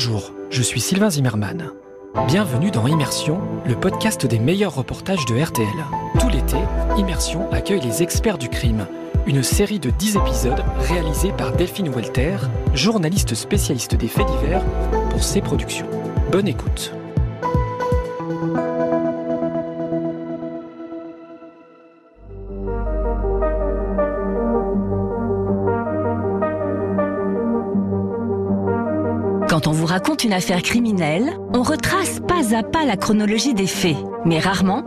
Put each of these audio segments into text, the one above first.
Bonjour, je suis Sylvain Zimmermann. Bienvenue dans Immersion, le podcast des meilleurs reportages de RTL. Tout l'été, Immersion accueille les experts du crime, une série de 10 épisodes réalisés par Delphine Walter, journaliste spécialiste des faits divers pour ses productions. Bonne écoute. Quand on vous raconte une affaire criminelle, on retrace pas à pas la chronologie des faits, mais rarement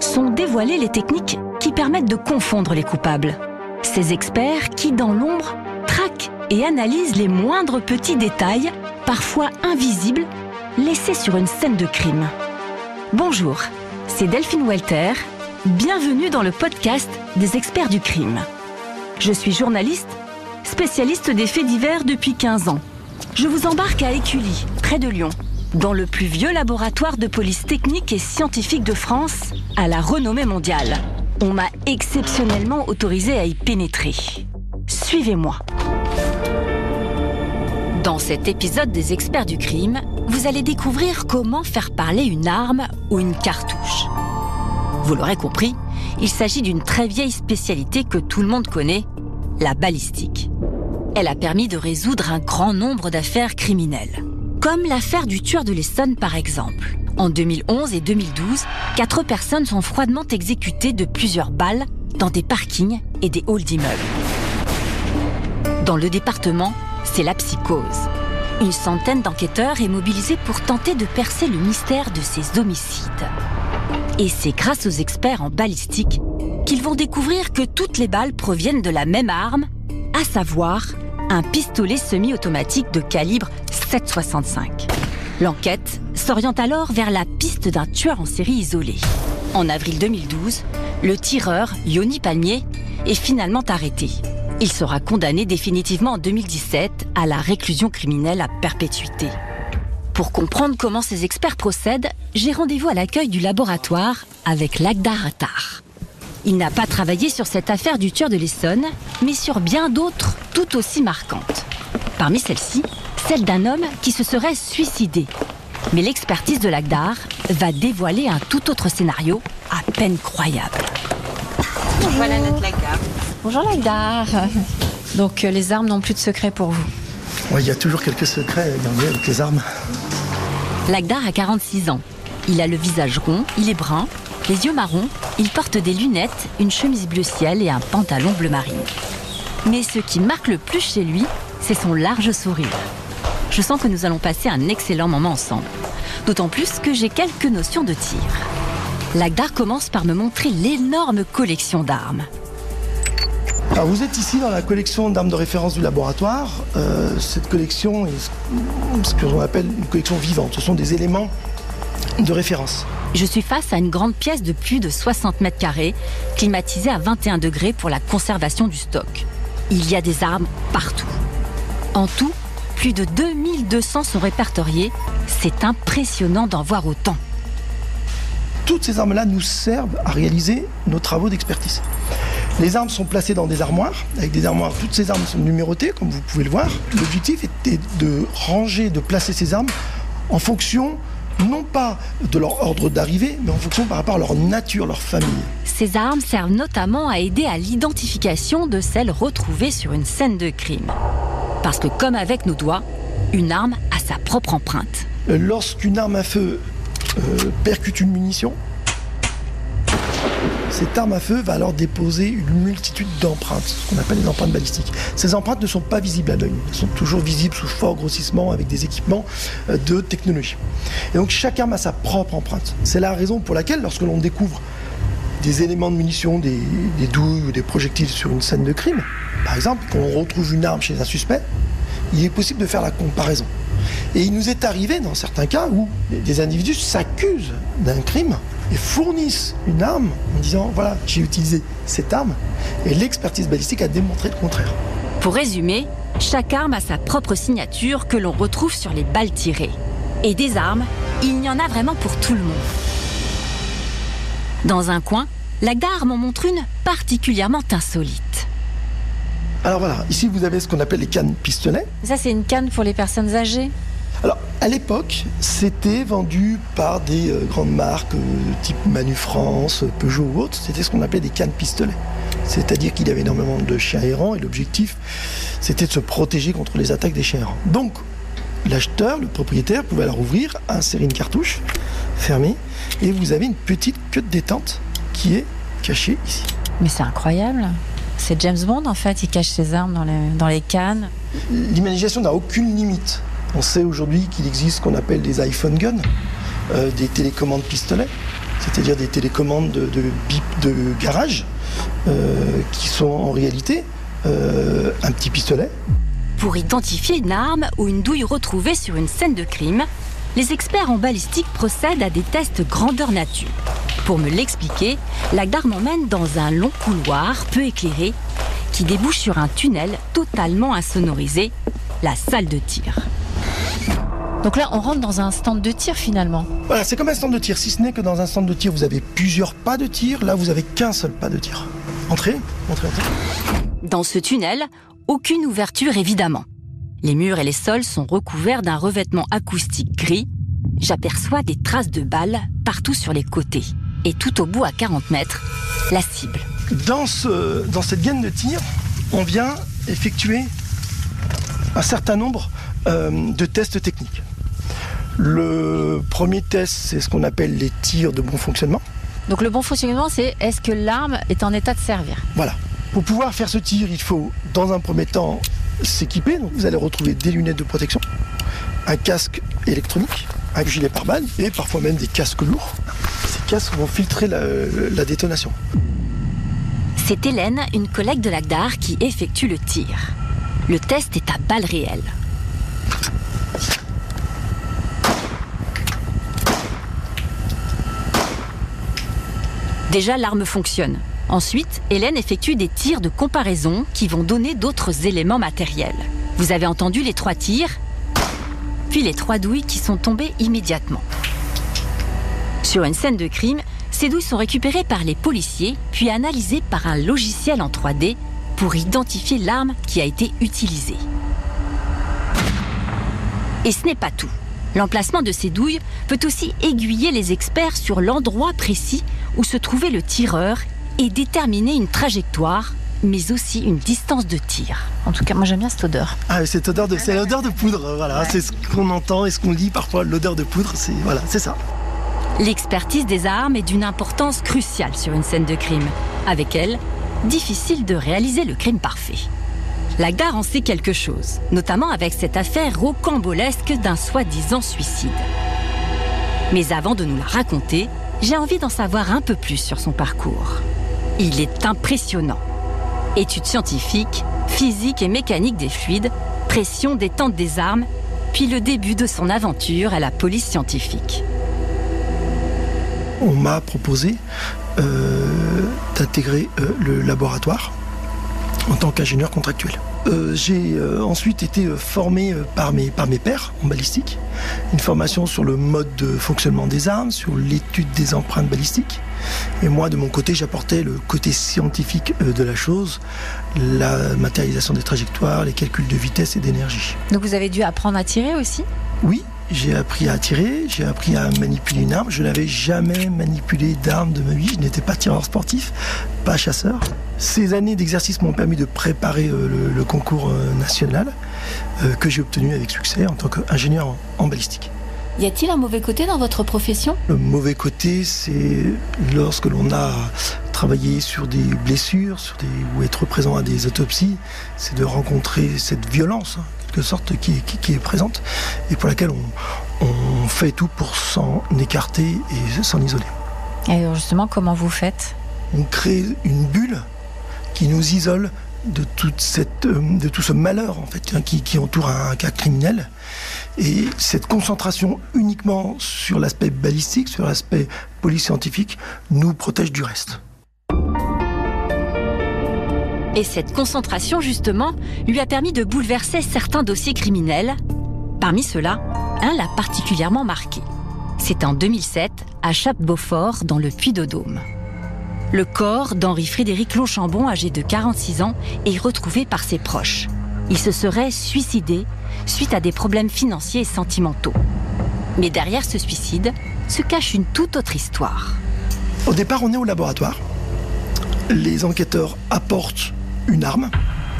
sont dévoilées les techniques qui permettent de confondre les coupables. Ces experts qui, dans l'ombre, traquent et analysent les moindres petits détails, parfois invisibles, laissés sur une scène de crime. Bonjour, c'est Delphine Walter. Bienvenue dans le podcast des experts du crime. Je suis journaliste, spécialiste des faits divers depuis 15 ans. Je vous embarque à Écully, près de Lyon, dans le plus vieux laboratoire de police technique et scientifique de France, à la renommée mondiale. On m'a exceptionnellement autorisé à y pénétrer. Suivez-moi. Dans cet épisode des experts du crime, vous allez découvrir comment faire parler une arme ou une cartouche. Vous l'aurez compris, il s'agit d'une très vieille spécialité que tout le monde connaît, la balistique. Elle a permis de résoudre un grand nombre d'affaires criminelles. Comme l'affaire du tueur de l'Essonne par exemple. En 2011 et 2012, quatre personnes sont froidement exécutées de plusieurs balles dans des parkings et des halls d'immeubles. Dans le département, c'est la psychose. Une centaine d'enquêteurs est mobilisée pour tenter de percer le mystère de ces homicides. Et c'est grâce aux experts en balistique qu'ils vont découvrir que toutes les balles proviennent de la même arme, à savoir un pistolet semi-automatique de calibre 7,65. L'enquête s'oriente alors vers la piste d'un tueur en série isolé. En avril 2012, le tireur, Yoni Palmier, est finalement arrêté. Il sera condamné définitivement en 2017 à la réclusion criminelle à perpétuité. Pour comprendre comment ces experts procèdent, j'ai rendez-vous à l'accueil du laboratoire avec Lagdar Attar. Il n'a pas travaillé sur cette affaire du tueur de l'Essonne, mais sur bien d'autres tout aussi marquantes. Parmi celles-ci, celle d'un homme qui se serait suicidé. Mais l'expertise de Lagdar va dévoiler un tout autre scénario à peine croyable. Voilà notre Lagdar. Bonjour Lagdar. Donc euh, les armes n'ont plus de secret pour vous. Il y a toujours quelques secrets gardés avec les armes. Lagdar a 46 ans. Il a le visage rond, il est brun, les yeux marrons, il porte des lunettes, une chemise bleu ciel et un pantalon bleu marine. Mais ce qui marque le plus chez lui, c'est son large sourire. Je sens que nous allons passer un excellent moment ensemble. D'autant plus que j'ai quelques notions de tir. Lagdar commence par me montrer l'énorme collection d'armes. Vous êtes ici dans la collection d'armes de référence du laboratoire. Euh, cette collection est ce que l'on appelle une collection vivante. Ce sont des éléments de référence. Je suis face à une grande pièce de plus de 60 mètres carrés, climatisée à 21 degrés pour la conservation du stock. Il y a des armes partout. En tout, plus de 2200 sont répertoriées. C'est impressionnant d'en voir autant. Toutes ces armes-là nous servent à réaliser nos travaux d'expertise. Les armes sont placées dans des armoires. Avec des armoires, toutes ces armes sont numérotées, comme vous pouvez le voir. L'objectif était de ranger, de placer ces armes en fonction non pas de leur ordre d'arrivée, mais en fonction par rapport à leur nature, leur famille. Ces armes servent notamment à aider à l'identification de celles retrouvées sur une scène de crime. Parce que comme avec nos doigts, une arme a sa propre empreinte. Lorsqu'une arme à feu euh, percute une munition, cette arme à feu va alors déposer une multitude d'empreintes, ce qu'on appelle les empreintes balistiques. Ces empreintes ne sont pas visibles à l'œil, elles sont toujours visibles sous fort grossissement avec des équipements euh, de technologie. Et donc chaque arme a sa propre empreinte. C'est la raison pour laquelle lorsque l'on découvre des éléments de munitions, des, des douilles ou des projectiles sur une scène de crime, par exemple, qu'on retrouve une arme chez un suspect, il est possible de faire la comparaison. Et il nous est arrivé dans certains cas où des individus s'accusent d'un crime et fournissent une arme en disant voilà, j'ai utilisé cette arme et l'expertise balistique a démontré le contraire. Pour résumer, chaque arme a sa propre signature que l'on retrouve sur les balles tirées. Et des armes, il y en a vraiment pour tout le monde. Dans un coin, Lagdar m'en montre une particulièrement insolite. Alors voilà, ici vous avez ce qu'on appelle les cannes pistolets. Ça c'est une canne pour les personnes âgées? À l'époque, c'était vendu par des euh, grandes marques euh, type Manu France, Peugeot ou autres. C'était ce qu'on appelait des cannes pistolets. C'est-à-dire qu'il y avait énormément de chiens errants et l'objectif, c'était de se protéger contre les attaques des chiens errants. Donc, l'acheteur, le propriétaire, pouvait alors ouvrir, insérer une cartouche fermée et vous avez une petite queue de détente qui est cachée ici. Mais c'est incroyable. C'est James Bond en fait, il cache ses armes dans les, dans les cannes. L'imagination n'a aucune limite. On sait aujourd'hui qu'il existe ce qu'on appelle des iPhone guns, euh, des télécommandes pistolets, c'est-à-dire des télécommandes de, bip de garage, euh, qui sont en réalité euh, un petit pistolet. Pour identifier une arme ou une douille retrouvée sur une scène de crime, les experts en balistique procèdent à des tests grandeur nature. Pour me l'expliquer, la gare m'emmène dans un long couloir peu éclairé qui débouche sur un tunnel totalement insonorisé, la salle de tir. Donc là, on rentre dans un stand de tir finalement. Voilà, c'est comme un stand de tir, si ce n'est que dans un stand de tir, vous avez plusieurs pas de tir, là vous avez qu'un seul pas de tir. Entrez, entrez, entrez. Dans ce tunnel, aucune ouverture évidemment. Les murs et les sols sont recouverts d'un revêtement acoustique gris. J'aperçois des traces de balles partout sur les côtés. Et tout au bout, à 40 mètres, la cible. Dans, ce, dans cette gaine de tir, on vient effectuer un certain nombre euh, de tests techniques. Le premier test, c'est ce qu'on appelle les tirs de bon fonctionnement. Donc le bon fonctionnement, c'est est-ce que l'arme est en état de servir Voilà. Pour pouvoir faire ce tir, il faut, dans un premier temps, s'équiper. Donc vous allez retrouver des lunettes de protection, un casque électronique, un gilet pare-balles et parfois même des casques lourds. Ces casques vont filtrer la, la détonation. C'est Hélène, une collègue de l'AGDAR, qui effectue le tir. Le test est à balles réelles. Déjà, l'arme fonctionne. Ensuite, Hélène effectue des tirs de comparaison qui vont donner d'autres éléments matériels. Vous avez entendu les trois tirs, puis les trois douilles qui sont tombées immédiatement. Sur une scène de crime, ces douilles sont récupérées par les policiers, puis analysées par un logiciel en 3D pour identifier l'arme qui a été utilisée. Et ce n'est pas tout. L'emplacement de ces douilles peut aussi aiguiller les experts sur l'endroit précis où se trouvait le tireur et déterminer une trajectoire, mais aussi une distance de tir. En tout cas, moi j'aime bien cette odeur. Ah, cette odeur de, c'est l'odeur de poudre, voilà. C'est ce qu'on entend et ce qu'on lit parfois, l'odeur de poudre, c'est voilà, c'est ça. L'expertise des armes est d'une importance cruciale sur une scène de crime. Avec elle, difficile de réaliser le crime parfait. La gare en sait quelque chose, notamment avec cette affaire rocambolesque d'un soi-disant suicide. Mais avant de nous la raconter, j'ai envie d'en savoir un peu plus sur son parcours. Il est impressionnant. Études scientifiques, physique et mécanique des fluides, pression détente des armes, puis le début de son aventure à la police scientifique. On m'a proposé euh, d'intégrer euh, le laboratoire en tant qu'ingénieur contractuel. Euh, j'ai euh, ensuite été euh, formé par mes, par mes pairs en balistique, une formation sur le mode de fonctionnement des armes, sur l'étude des empreintes balistiques. Et moi, de mon côté, j'apportais le côté scientifique de la chose, la matérialisation des trajectoires, les calculs de vitesse et d'énergie. Donc vous avez dû apprendre à tirer aussi? Oui, j'ai appris à tirer, j'ai appris à manipuler une arme. Je n'avais jamais manipulé d'arme de ma vie. Je n'étais pas tireur sportif, pas chasseur. Ces années d'exercice m'ont permis de préparer euh, le, le concours euh, national euh, que j'ai obtenu avec succès en tant qu'ingénieur en, en balistique. Y a-t-il un mauvais côté dans votre profession? Le mauvais côté, c'est lorsque l'on a travaillé sur des blessures, sur des, ou être présent à des autopsies, c'est de rencontrer cette violence, en quelque sorte, qui, est- qui- qui est présente et pour laquelle on, on fait tout pour s'en écarter et s'en isoler. Et alors justement, comment vous faites? On crée une bulle qui nous isole de, toute cette, euh, de tout ce malheur en fait, hein, qui, qui entoure un, cas criminel. Et cette concentration uniquement sur l'aspect balistique, sur l'aspect police scientifique, nous protège du reste. Et cette concentration, justement, lui a permis de bouleverser certains dossiers criminels. Parmi ceux-là, un l'a particulièrement marqué. C'est en 2007, à Chape-Beaufort, dans le Puy-de-Dôme. Le corps d'Henri Frédéric Longchambon, âgé de 46 ans, est retrouvé par ses proches. Il se serait suicidé suite à des problèmes financiers et sentimentaux. Mais derrière ce suicide se cache une toute autre histoire. Au départ, on est au laboratoire. Les enquêteurs apportent une arme,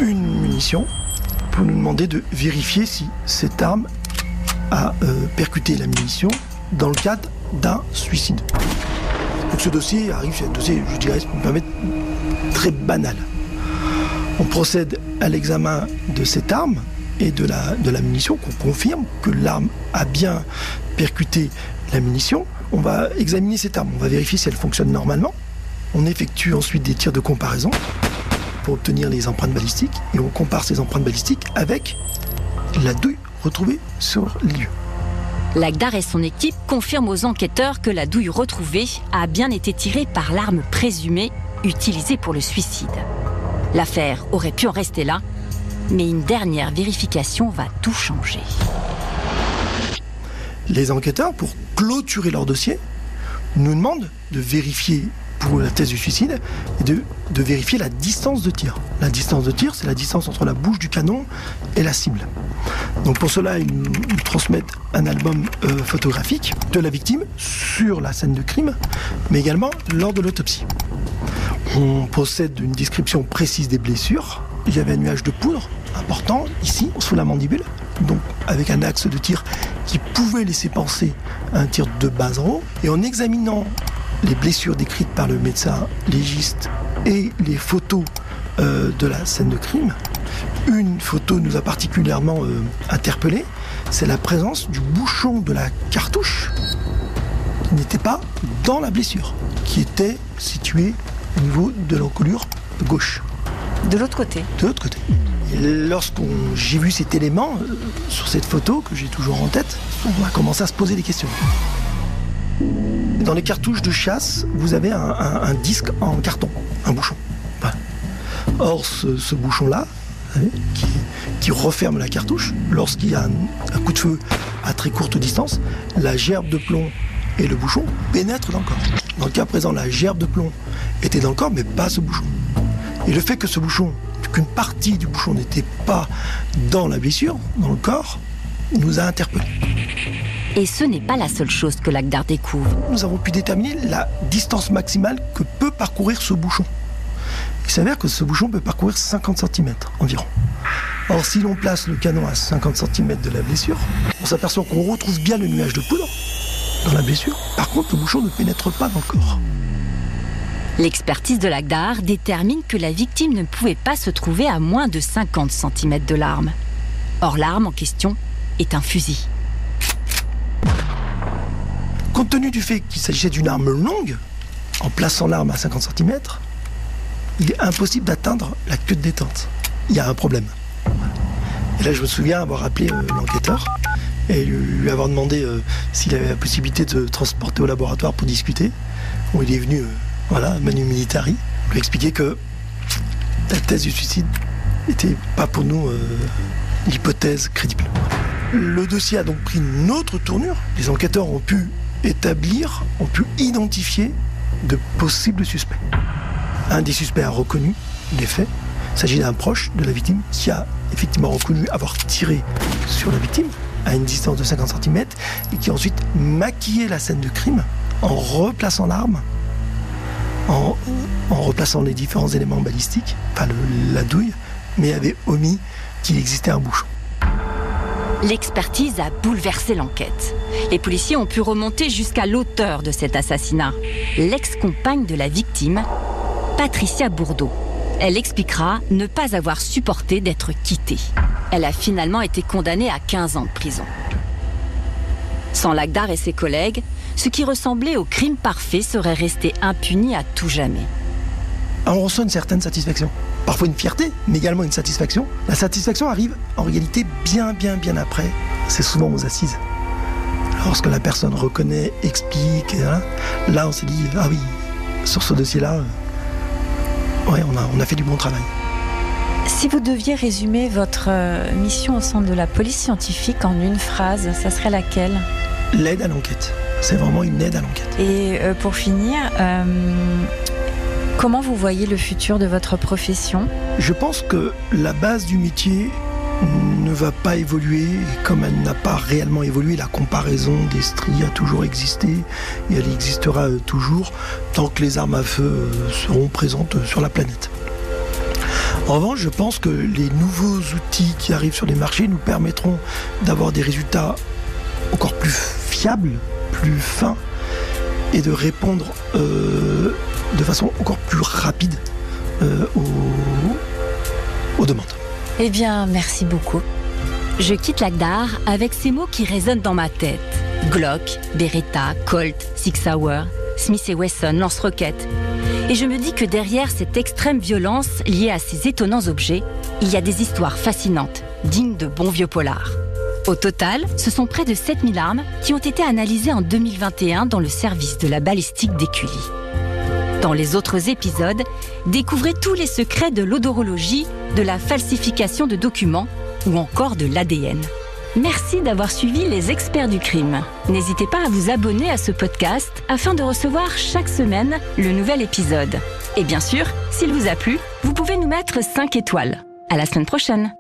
une munition, pour nous demander de vérifier si cette arme a euh, percuté la munition dans le cadre d'un suicide. Donc ce dossier arrive, c'est un dossier, je dirais, me permettre, très banal. On procède à l'examen de cette arme et de la, de la munition, qu'on confirme que l'arme a bien percuté la munition. On va examiner cette arme, on va vérifier si elle fonctionne normalement. On effectue ensuite des tirs de comparaison pour obtenir les empreintes balistiques et on compare ces empreintes balistiques avec la douille retrouvée sur les lieux. Lagdar et son équipe confirment aux enquêteurs que la douille retrouvée a bien été tirée par l'arme présumée utilisée pour le suicide. L'affaire aurait pu en rester là, mais une dernière vérification va tout changer. Les enquêteurs, pour clôturer leur dossier, nous demandent de vérifier pour la thèse du suicide et de, de vérifier la distance de tir. La distance de tir, c'est la distance entre la bouche du canon et la cible. Donc pour cela, ils nous transmettent un album euh, photographique de la victime sur la scène de crime, mais également lors de l'autopsie. On possède une description précise des blessures. Il y avait un nuage de poudre important ici, sous la mandibule, donc avec un axe de tir qui pouvait laisser penser à un tir de haut. Et en examinant les blessures décrites par le médecin légiste et les photos euh, de la scène de crime, une photo nous a particulièrement euh, interpellés, c'est la présence du bouchon de la cartouche qui n'était pas dans la blessure, qui était situé au niveau de l'encolure gauche. De l'autre côté De l'autre côté. Et lorsqu'on j'ai vu cet élément euh, sur cette photo que j'ai toujours en tête, on a commencé à se poser des questions. Dans les cartouches de chasse, vous avez un, disque en carton, un bouchon. Or, ce, bouchon-là, qui, qui referme la cartouche, lorsqu'il y a un, un coup de feu à très courte distance, la gerbe de plomb et le bouchon pénètrent dans le corps. Dans le cas présent, la gerbe de plomb était dans le corps, mais pas ce bouchon. Et le fait que ce bouchon, qu'une partie du bouchon n'était pas dans la blessure, dans le corps, nous a interpellés. Et ce n'est pas la seule chose que Lagdar découvre. Nous avons pu déterminer la distance maximale que peut parcourir ce bouchon. Il s'avère que ce bouchon peut parcourir 50 cm environ. Or, si l'on place le canon à 50 cm de la blessure, on s'aperçoit qu'on retrouve bien le nuage de poudre dans la blessure. Par contre, le bouchon ne pénètre pas dans le corps. L'expertise de Lagdar détermine que la victime ne pouvait pas se trouver à moins de 50 cm de l'arme. Or, l'arme en question est un fusil. Compte tenu du fait qu'il s'agissait d'une arme longue, en plaçant l'arme à 50 cm, il est impossible d'atteindre la queue de détente. Il y a un problème. Et là, je me souviens avoir appelé euh, l'enquêteur et lui avoir demandé euh, s'il avait la possibilité de transporter au laboratoire pour discuter. Bon, il est venu, euh, voilà, Manu Militari, lui expliquer que la thèse du suicide n'était pas pour nous l'hypothèse crédible. Le dossier a donc pris une autre tournure. Les enquêteurs ont pu établir, ont pu identifier de possibles suspects. Un des suspects a reconnu les faits. Il s'agit d'un proche de la victime qui a effectivement reconnu avoir tiré sur la victime à une distance de 50 cm et qui a ensuite maquillé la scène de crime en replaçant l'arme, en, replaçant les différents éléments balistiques, enfin la douille, mais avait omis qu'il existait un bouchon. L'expertise a bouleversé l'enquête. Les policiers ont pu remonter jusqu'à l'auteur de cet assassinat, l'ex-compagne de la victime, Patricia Bourdeau. Elle expliquera ne pas avoir supporté d'être quittée. Elle a finalement été condamnée à 15 ans de prison. Sans Lagdar et ses collègues, ce qui ressemblait au crime parfait serait resté impuni à tout jamais. On ressent une certaine satisfaction. Parfois une fierté, mais également une satisfaction. La satisfaction arrive en réalité bien, bien, bien après. C'est souvent aux assises. Lorsque la personne reconnaît, explique, et là, on s'est dit, ah oui, sur ce dossier-là, euh, ouais, on a, on a fait du bon travail. Si vous deviez résumer votre euh, mission au centre de la police scientifique en une phrase, ça serait laquelle? L'aide à l'enquête. C'est vraiment une aide à l'enquête. Et euh, pour finir, euh, comment vous voyez le futur de votre profession? Je pense que la base du métier ne va pas évoluer comme elle n'a pas réellement évolué, la comparaison des stries a toujours existé et elle existera euh, toujours tant que les armes à feu euh, seront présentes sur la planète. En revanche, je pense que les nouveaux outils qui arrivent sur les marchés nous permettront d'avoir des résultats encore plus fiables, plus fins et de répondre euh, de façon encore plus rapide aux, aux demandes. Eh bien, merci beaucoup. Je quitte l'Agdar avec ces mots qui résonnent dans ma tête. Glock, Beretta, Colt, Six Hour, Smith Wesson, lance-roquettes. Et je me dis que derrière cette extrême violence liée à ces étonnants objets, il y a des histoires fascinantes, dignes de bons vieux polars. Au total, ce sont près de 7000 armes qui ont été analysées en 2021 dans le service de la balistique d'Écully. Dans les autres épisodes, découvrez tous les secrets de l'odorologie, de la falsification de documents ou encore de l'ADN. Merci d'avoir suivi les experts du crime. N'hésitez pas à vous abonner à ce podcast afin de recevoir chaque semaine le nouvel épisode. Et bien sûr, s'il vous a plu, vous pouvez nous mettre 5 étoiles. À la semaine prochaine.